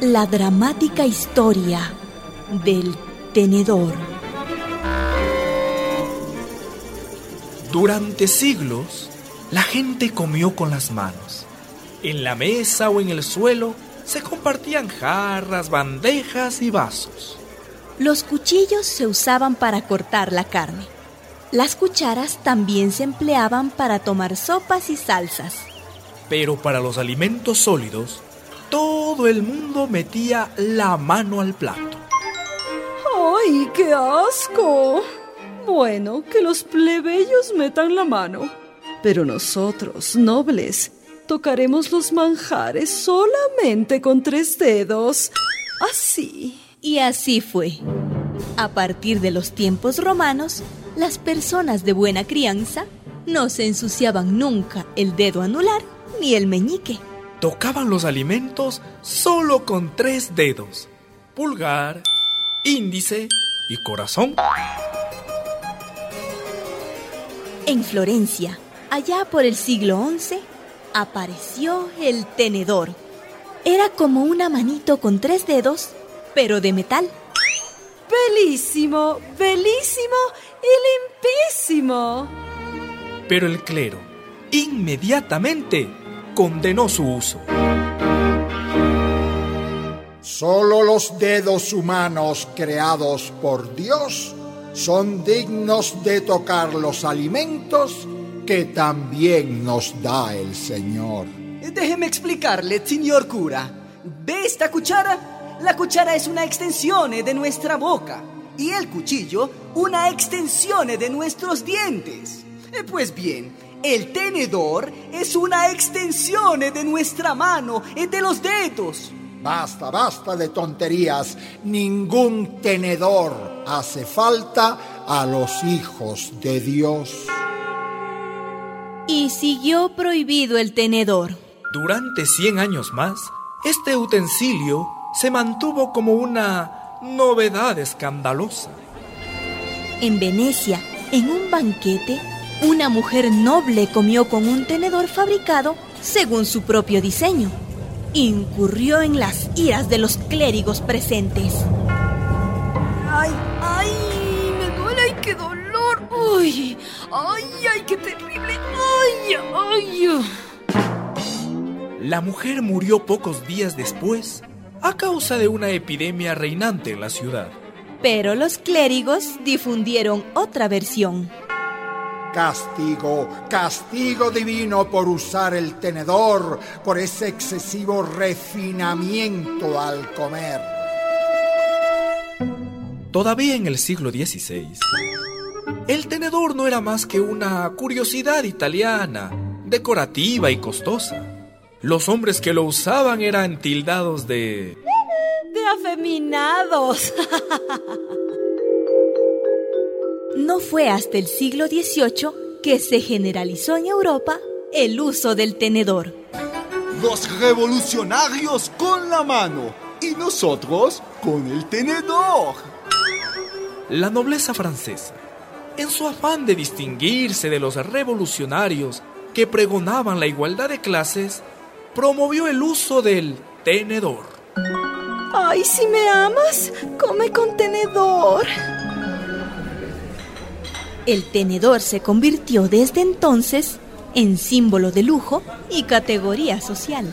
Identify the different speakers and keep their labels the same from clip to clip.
Speaker 1: La dramática historia del tenedor.
Speaker 2: Durante siglos, la gente comió con las manos. En la mesa o en el suelo se compartían jarras, bandejas y vasos.
Speaker 1: Los cuchillos se usaban para cortar la carne. Las cucharas también se empleaban para tomar sopas y salsas.
Speaker 2: Pero para los alimentos sólidos, todo el mundo metía la mano al plato.
Speaker 3: ¡Ay, qué asco! Bueno, que los plebeyos metan la mano. Pero nosotros, nobles, tocaremos los manjares solamente con tres dedos. Así.
Speaker 1: Y así fue. A partir de los tiempos romanos, las personas de buena crianza no se ensuciaban nunca el dedo anular ni el meñique.
Speaker 2: Tocaban los alimentos solo con tres dedos. Pulgar, índice y corazón.
Speaker 1: En Florencia, allá por el siglo XI, apareció el tenedor. Era como una manito con tres dedos, pero de metal.
Speaker 3: Belísimo, belísimo y limpísimo.
Speaker 2: Pero el clero inmediatamente condenó su uso.
Speaker 4: Solo los dedos humanos creados por Dios son dignos de tocar los alimentos que también nos da el Señor.
Speaker 5: Déjeme explicarle, señor cura. ¿Ve esta cuchara? La cuchara es una extensión de nuestra boca y el cuchillo una extensión de nuestros dientes. Eh, pues bien, el tenedor es una extensión de nuestra mano, de los dedos.
Speaker 4: Basta, basta de tonterías. Ningún tenedor hace falta a los hijos de Dios.
Speaker 1: Y siguió prohibido el tenedor.
Speaker 2: Durante 100 años más, este utensilio se mantuvo como una novedad escandalosa.
Speaker 1: En Venecia, en un banquete, una mujer noble comió con un tenedor fabricado según su propio diseño. Incurrió en las iras de los clérigos presentes.
Speaker 3: ¡Ay, ay! ¡Me duele! ¡Ay, qué dolor! ¡Uy! ¡Ay, ay, qué terrible! ¡Ay, ay!
Speaker 2: La mujer murió pocos días después a causa de una epidemia reinante en la ciudad.
Speaker 1: Pero los clérigos difundieron otra versión.
Speaker 4: Castigo, castigo divino por usar el tenedor, por ese excesivo refinamiento al comer.
Speaker 2: Todavía en el siglo XVI, el tenedor no era más que una curiosidad italiana, decorativa y costosa. Los hombres que lo usaban eran tildados de...
Speaker 3: De afeminados.
Speaker 1: No fue hasta el siglo XVIII que se generalizó en Europa el uso del tenedor.
Speaker 6: Los revolucionarios con la mano y nosotros con el tenedor.
Speaker 2: La nobleza francesa, en su afán de distinguirse de los revolucionarios que pregonaban la igualdad de clases, promovió el uso del tenedor.
Speaker 3: Ay, si me amas, come con tenedor.
Speaker 1: El tenedor se convirtió desde entonces en símbolo de lujo y categoría social.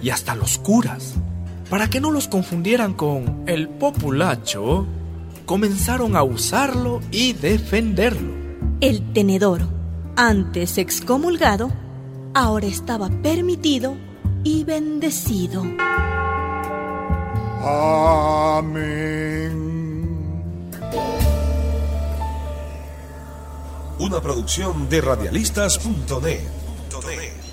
Speaker 2: Y hasta los curas, para que no los confundieran con el populacho, comenzaron a usarlo y defenderlo.
Speaker 1: El tenedor, antes excomulgado, ahora estaba permitido y bendecido.
Speaker 4: Amén.
Speaker 7: Una producción de radialistas.net.